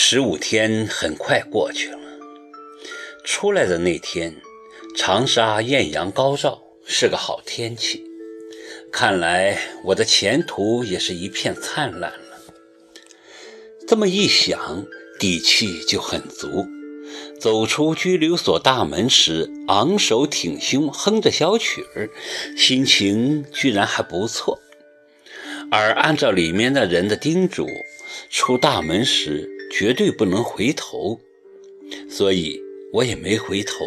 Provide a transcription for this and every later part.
十五天很快过去了，出来的那天，长沙艳阳高照，是个好天气。看来我的前途也是一片灿烂了。这么一想，底气就很足。走出拘留所大门时，昂首挺胸，哼着小曲儿，心情居然还不错。而按照里面的人的叮嘱，出大门时。绝对不能回头，所以我也没回头，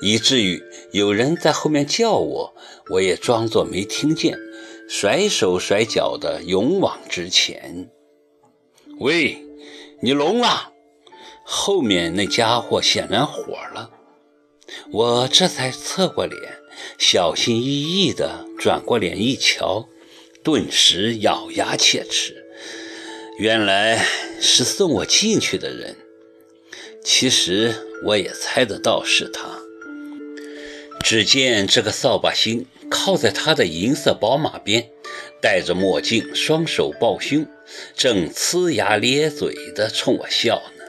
以至于有人在后面叫我，我也装作没听见，甩手甩脚的勇往直前。喂，你聋了？后面那家伙显然火了，我这才侧过脸，小心翼翼地转过脸一瞧，顿时咬牙切齿，原来。是送我进去的人，其实我也猜得到是他。只见这个扫把星靠在他的银色宝马边，戴着墨镜，双手抱胸，正呲牙咧嘴地冲我笑呢。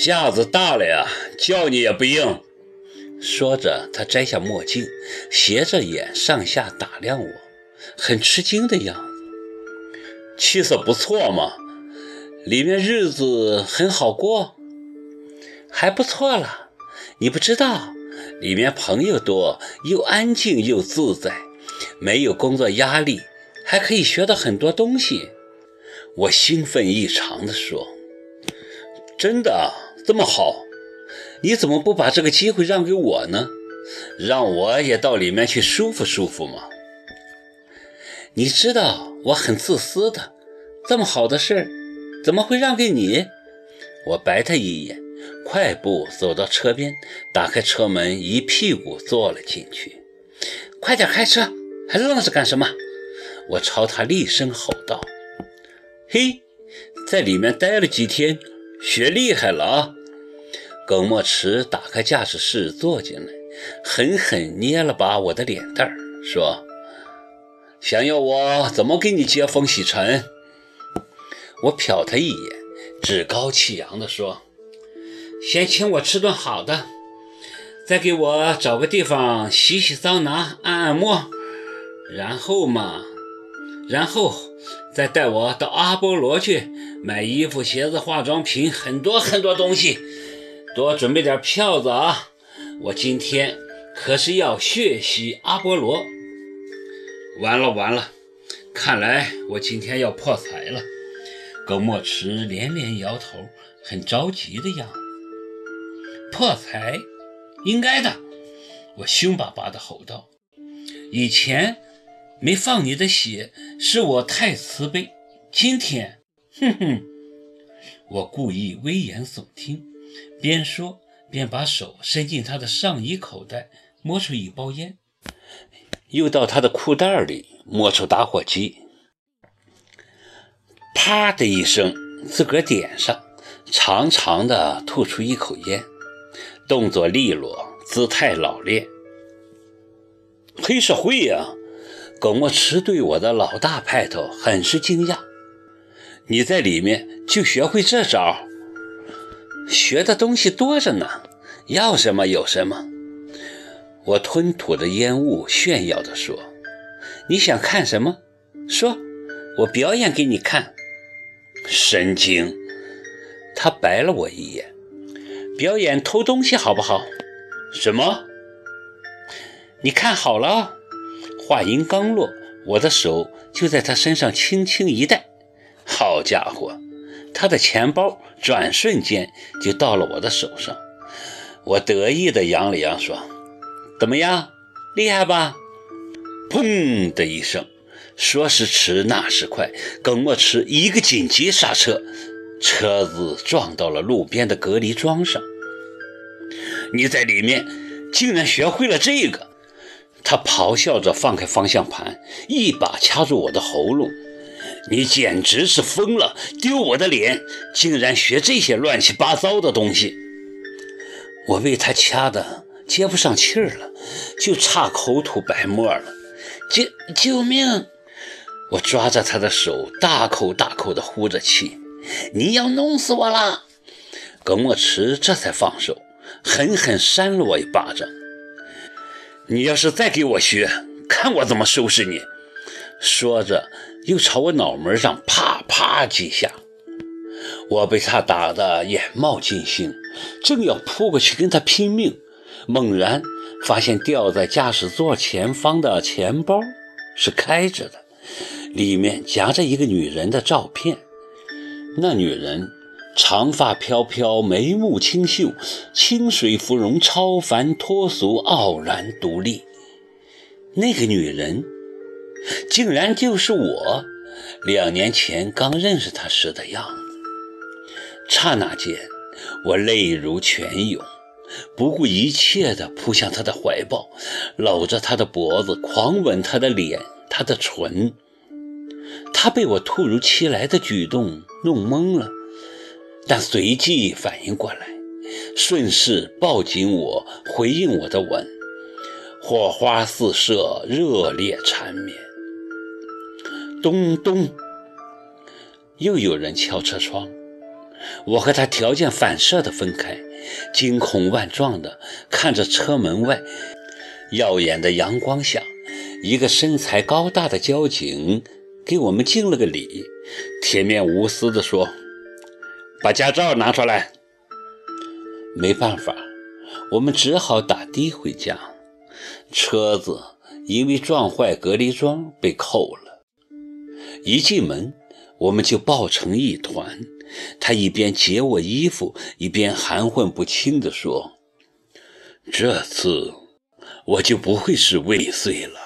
架子大了呀，叫你也不应。说着，他摘下墨镜，斜着眼上下打量我，很吃惊的样子。气色不错嘛。里面日子很好过，还不错了。你不知道，里面朋友多，又安静又自在，没有工作压力，还可以学到很多东西。我兴奋异常地说：“真的这么好？你怎么不把这个机会让给我呢？让我也到里面去舒服舒服嘛。你知道我很自私的，这么好的事。”怎么会让给你？我白他一眼，快步走到车边，打开车门，一屁股坐了进去。快点开车，还愣着干什么？我朝他厉声吼道：“嘿，在里面待了几天，学厉害了啊！”耿墨池打开驾驶室坐进来，狠狠捏了把我的脸蛋儿，说：“想要我怎么给你接风洗尘？”我瞟他一眼，趾高气扬地说：“先请我吃顿好的，再给我找个地方洗洗桑拿、按按摩，然后嘛，然后再带我到阿波罗去买衣服、鞋子、化妆品，很多很多东西。多准备点票子啊！我今天可是要血洗阿波罗。完了完了，看来我今天要破财了。”耿墨池连连摇头，很着急的样子。破财，应该的。我凶巴巴地吼道：“以前没放你的血，是我太慈悲。今天，哼哼！”我故意危言耸听，边说边把手伸进他的上衣口袋，摸出一包烟，又到他的裤袋里摸出打火机。啪的一声，自个儿点上，长长的吐出一口烟，动作利落，姿态老练。黑社会呀！耿墨池对我的老大派头很是惊讶。你在里面就学会这招？学的东西多着呢，要什么有什么。我吞吐着烟雾，炫耀地说：“你想看什么？说，我表演给你看。”神经！他白了我一眼。表演偷东西好不好？什么？你看好了。话音刚落，我的手就在他身上轻轻一带。好家伙，他的钱包转瞬间就到了我的手上。我得意地扬了扬，说：“怎么样，厉害吧？”砰的一声。说时迟，那时快，耿墨池一个紧急刹车，车子撞到了路边的隔离桩上。你在里面竟然学会了这个！他咆哮着放开方向盘，一把掐住我的喉咙。你简直是疯了，丢我的脸，竟然学这些乱七八糟的东西！我被他掐的接不上气儿了，就差口吐白沫了。救救命！我抓着他的手，大口大口地呼着气。你要弄死我了！耿墨池这才放手，狠狠扇了我一巴掌。你要是再给我学，看我怎么收拾你！说着，又朝我脑门上啪啪几下。我被他打得眼冒金星，正要扑过去跟他拼命，猛然发现掉在驾驶座前方的钱包是开着的，里面夹着一个女人的照片。那女人长发飘飘，眉目清秀，清水芙蓉，超凡脱俗，傲然独立。那个女人竟然就是我两年前刚认识她时的样子。刹那间，我泪如泉涌，不顾一切地扑向他的怀抱，搂着他的脖子，狂吻他的脸、他的唇。他被我突如其来的举动弄懵了，但随即反应过来，顺势抱紧我，回应我的吻，火花四射，热烈缠绵。咚咚，又有人敲车窗。我和他条件反射地分开，惊恐万状地看着车门外耀眼的阳光下，一个身材高大的交警给我们敬了个礼，铁面无私地说：“把驾照拿出来。”没办法，我们只好打的回家。车子因为撞坏隔离桩被扣了，一进门我们就抱成一团。他一边解我衣服，一边含混不清地说：“这次我就不会是未遂了。”